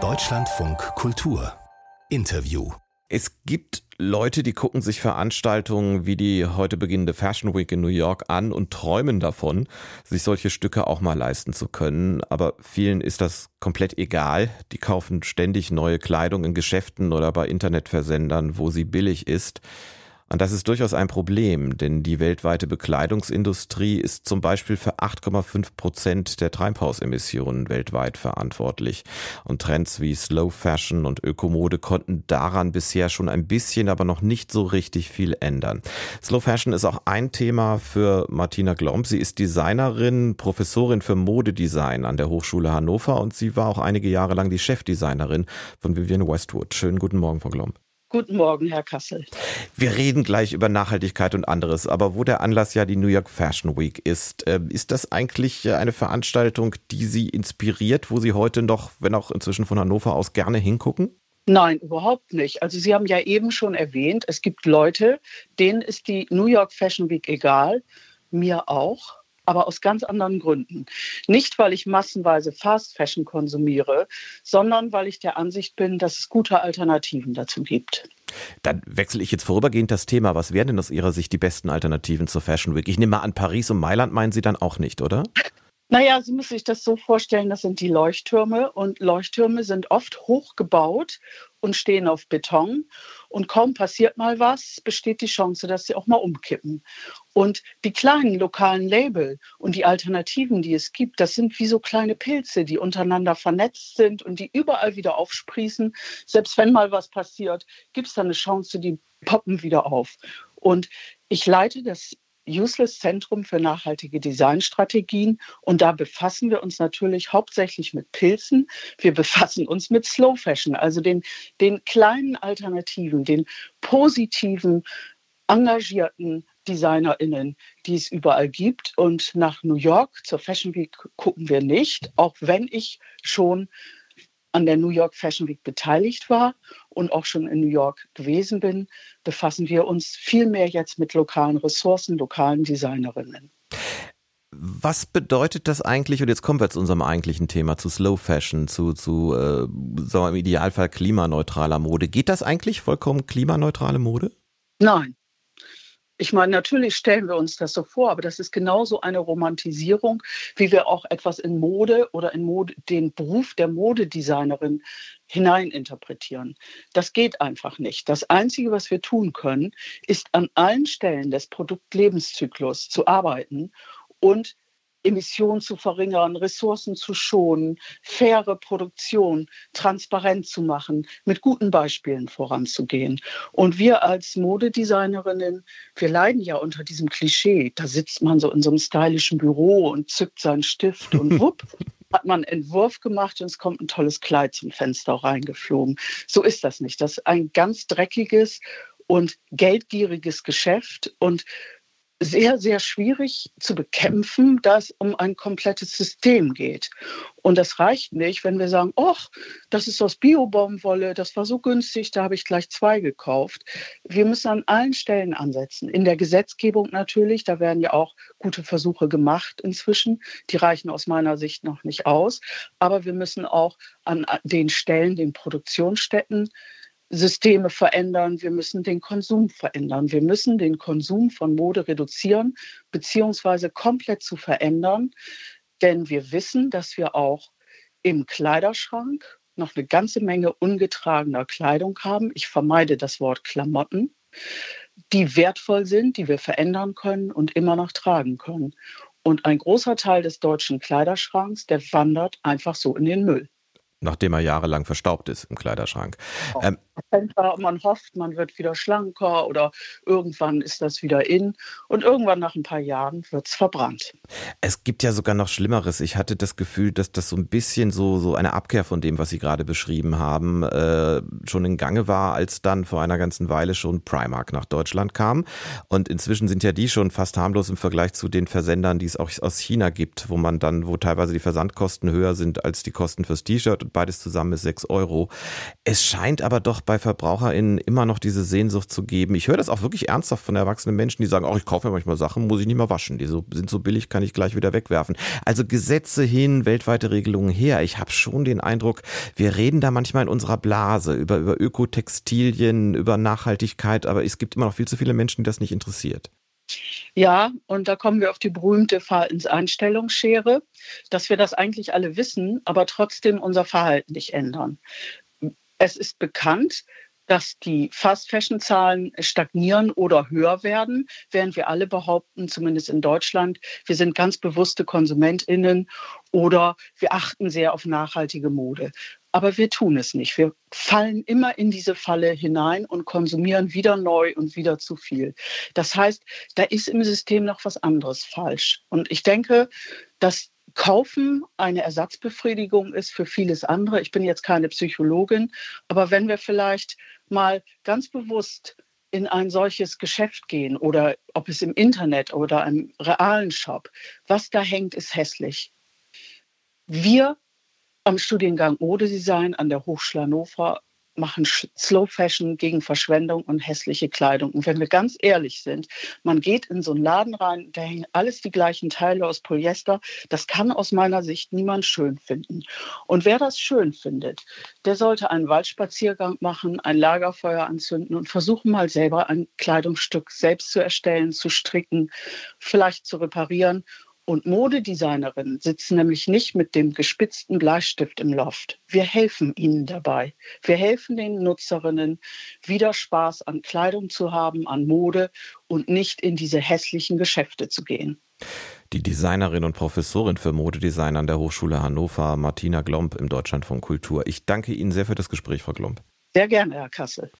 Deutschlandfunk Kultur Interview es gibt Leute, die gucken sich Veranstaltungen wie die heute beginnende Fashion Week in New York an und träumen davon, sich solche Stücke auch mal leisten zu können. Aber vielen ist das komplett egal. Die kaufen ständig neue Kleidung in Geschäften oder bei Internetversendern, wo sie billig ist. Und das ist durchaus ein Problem, denn die weltweite Bekleidungsindustrie ist zum Beispiel für 8,5 Prozent der Treibhausemissionen weltweit verantwortlich. Und Trends wie Slow Fashion und Ökomode konnten daran bisher schon ein bisschen, aber noch nicht so richtig viel ändern. Slow Fashion ist auch ein Thema für Martina Glomb. Sie ist Designerin, Professorin für Modedesign an der Hochschule Hannover und sie war auch einige Jahre lang die Chefdesignerin von Vivienne Westwood. Schönen guten Morgen, Frau Glomb. Guten Morgen, Herr Kassel. Wir reden gleich über Nachhaltigkeit und anderes, aber wo der Anlass ja die New York Fashion Week ist, äh, ist das eigentlich eine Veranstaltung, die Sie inspiriert, wo Sie heute noch, wenn auch inzwischen von Hannover aus, gerne hingucken? Nein, überhaupt nicht. Also Sie haben ja eben schon erwähnt, es gibt Leute, denen ist die New York Fashion Week egal, mir auch aber aus ganz anderen Gründen. Nicht, weil ich massenweise Fast Fashion konsumiere, sondern weil ich der Ansicht bin, dass es gute Alternativen dazu gibt. Dann wechsle ich jetzt vorübergehend das Thema. Was wären denn aus Ihrer Sicht die besten Alternativen zur Fashion Week? Ich nehme mal an, Paris und Mailand meinen Sie dann auch nicht, oder? Naja, Sie müssen sich das so vorstellen, das sind die Leuchttürme und Leuchttürme sind oft hoch gebaut und stehen auf Beton und kaum passiert mal was, besteht die Chance, dass sie auch mal umkippen. Und die kleinen lokalen Label und die Alternativen, die es gibt, das sind wie so kleine Pilze, die untereinander vernetzt sind und die überall wieder aufsprießen. Selbst wenn mal was passiert, gibt es da eine Chance, die poppen wieder auf. Und ich leite das Useless Zentrum für nachhaltige Designstrategien. Und da befassen wir uns natürlich hauptsächlich mit Pilzen. Wir befassen uns mit Slow Fashion, also den, den kleinen Alternativen, den positiven, engagierten DesignerInnen, die es überall gibt. Und nach New York zur Fashion Week gucken wir nicht, auch wenn ich schon an der New York Fashion Week beteiligt war und auch schon in New York gewesen bin, befassen wir uns viel mehr jetzt mit lokalen Ressourcen, lokalen Designerinnen. Was bedeutet das eigentlich, und jetzt kommen wir zu unserem eigentlichen Thema, zu Slow Fashion, zu, zu äh, sagen wir im Idealfall klimaneutraler Mode. Geht das eigentlich vollkommen klimaneutrale Mode? Nein, ich meine, natürlich stellen wir uns das so vor, aber das ist genauso eine Romantisierung, wie wir auch etwas in Mode oder in Mode, den Beruf der Modedesignerin hineininterpretieren. Das geht einfach nicht. Das Einzige, was wir tun können, ist an allen Stellen des Produktlebenszyklus zu arbeiten und Emissionen zu verringern, Ressourcen zu schonen, faire Produktion transparent zu machen, mit guten Beispielen voranzugehen. Und wir als Modedesignerinnen, wir leiden ja unter diesem Klischee. Da sitzt man so in so einem stylischen Büro und zückt seinen Stift und wupp. hat man einen Entwurf gemacht und es kommt ein tolles Kleid zum Fenster reingeflogen. So ist das nicht. Das ist ein ganz dreckiges und geldgieriges Geschäft und sehr, sehr schwierig zu bekämpfen, da es um ein komplettes System geht. Und das reicht nicht, wenn wir sagen, ach, das ist aus Biobaumwolle, das war so günstig, da habe ich gleich zwei gekauft. Wir müssen an allen Stellen ansetzen. In der Gesetzgebung natürlich, da werden ja auch gute Versuche gemacht inzwischen. Die reichen aus meiner Sicht noch nicht aus. Aber wir müssen auch an den Stellen, den Produktionsstätten, Systeme verändern, wir müssen den Konsum verändern. Wir müssen den Konsum von Mode reduzieren beziehungsweise komplett zu verändern, denn wir wissen, dass wir auch im Kleiderschrank noch eine ganze Menge ungetragener Kleidung haben. Ich vermeide das Wort Klamotten, die wertvoll sind, die wir verändern können und immer noch tragen können. Und ein großer Teil des deutschen Kleiderschranks, der wandert einfach so in den Müll nachdem er jahrelang verstaubt ist im Kleiderschrank. Oh. Ähm, man hofft, man wird wieder schlanker oder irgendwann ist das wieder in und irgendwann nach ein paar Jahren wird es verbrannt. Es gibt ja sogar noch Schlimmeres. Ich hatte das Gefühl, dass das so ein bisschen so, so eine Abkehr von dem, was Sie gerade beschrieben haben, äh, schon in Gange war, als dann vor einer ganzen Weile schon Primark nach Deutschland kam. Und inzwischen sind ja die schon fast harmlos im Vergleich zu den Versendern, die es auch aus China gibt, wo man dann, wo teilweise die Versandkosten höher sind als die Kosten fürs T-Shirt beides zusammen ist sechs Euro. Es scheint aber doch bei VerbraucherInnen immer noch diese Sehnsucht zu geben. Ich höre das auch wirklich ernsthaft von erwachsenen Menschen, die sagen, auch ich kaufe mir manchmal Sachen, muss ich nicht mehr waschen. Die so, sind so billig, kann ich gleich wieder wegwerfen. Also Gesetze hin, weltweite Regelungen her. Ich habe schon den Eindruck, wir reden da manchmal in unserer Blase über, über Ökotextilien, über Nachhaltigkeit, aber es gibt immer noch viel zu viele Menschen, die das nicht interessiert. Ja, und da kommen wir auf die berühmte Verhaltenseinstellungsschere, dass wir das eigentlich alle wissen, aber trotzdem unser Verhalten nicht ändern. Es ist bekannt, dass die Fast-Fashion-Zahlen stagnieren oder höher werden, während wir alle behaupten, zumindest in Deutschland, wir sind ganz bewusste KonsumentInnen oder wir achten sehr auf nachhaltige Mode. Aber wir tun es nicht. Wir fallen immer in diese Falle hinein und konsumieren wieder neu und wieder zu viel. Das heißt, da ist im System noch was anderes falsch. Und ich denke, dass Kaufen eine Ersatzbefriedigung ist für vieles andere. Ich bin jetzt keine Psychologin, aber wenn wir vielleicht mal ganz bewusst in ein solches Geschäft gehen oder ob es im Internet oder im realen Shop, was da hängt, ist hässlich. Wir am Studiengang Modedesign an der Hochschule Hannover machen Slow Fashion gegen Verschwendung und hässliche Kleidung. Und wenn wir ganz ehrlich sind, man geht in so einen Laden rein, da hängen alles die gleichen Teile aus Polyester. Das kann aus meiner Sicht niemand schön finden. Und wer das schön findet, der sollte einen Waldspaziergang machen, ein Lagerfeuer anzünden und versuchen mal selber ein Kleidungsstück selbst zu erstellen, zu stricken, vielleicht zu reparieren und Modedesignerinnen sitzen nämlich nicht mit dem gespitzten Bleistift im Loft. Wir helfen ihnen dabei. Wir helfen den Nutzerinnen, wieder Spaß an Kleidung zu haben, an Mode und nicht in diese hässlichen Geschäfte zu gehen. Die Designerin und Professorin für Modedesign an der Hochschule Hannover, Martina Glomb im Deutschlandfunk Kultur. Ich danke Ihnen sehr für das Gespräch, Frau Glomb. Sehr gerne, Herr Kassel.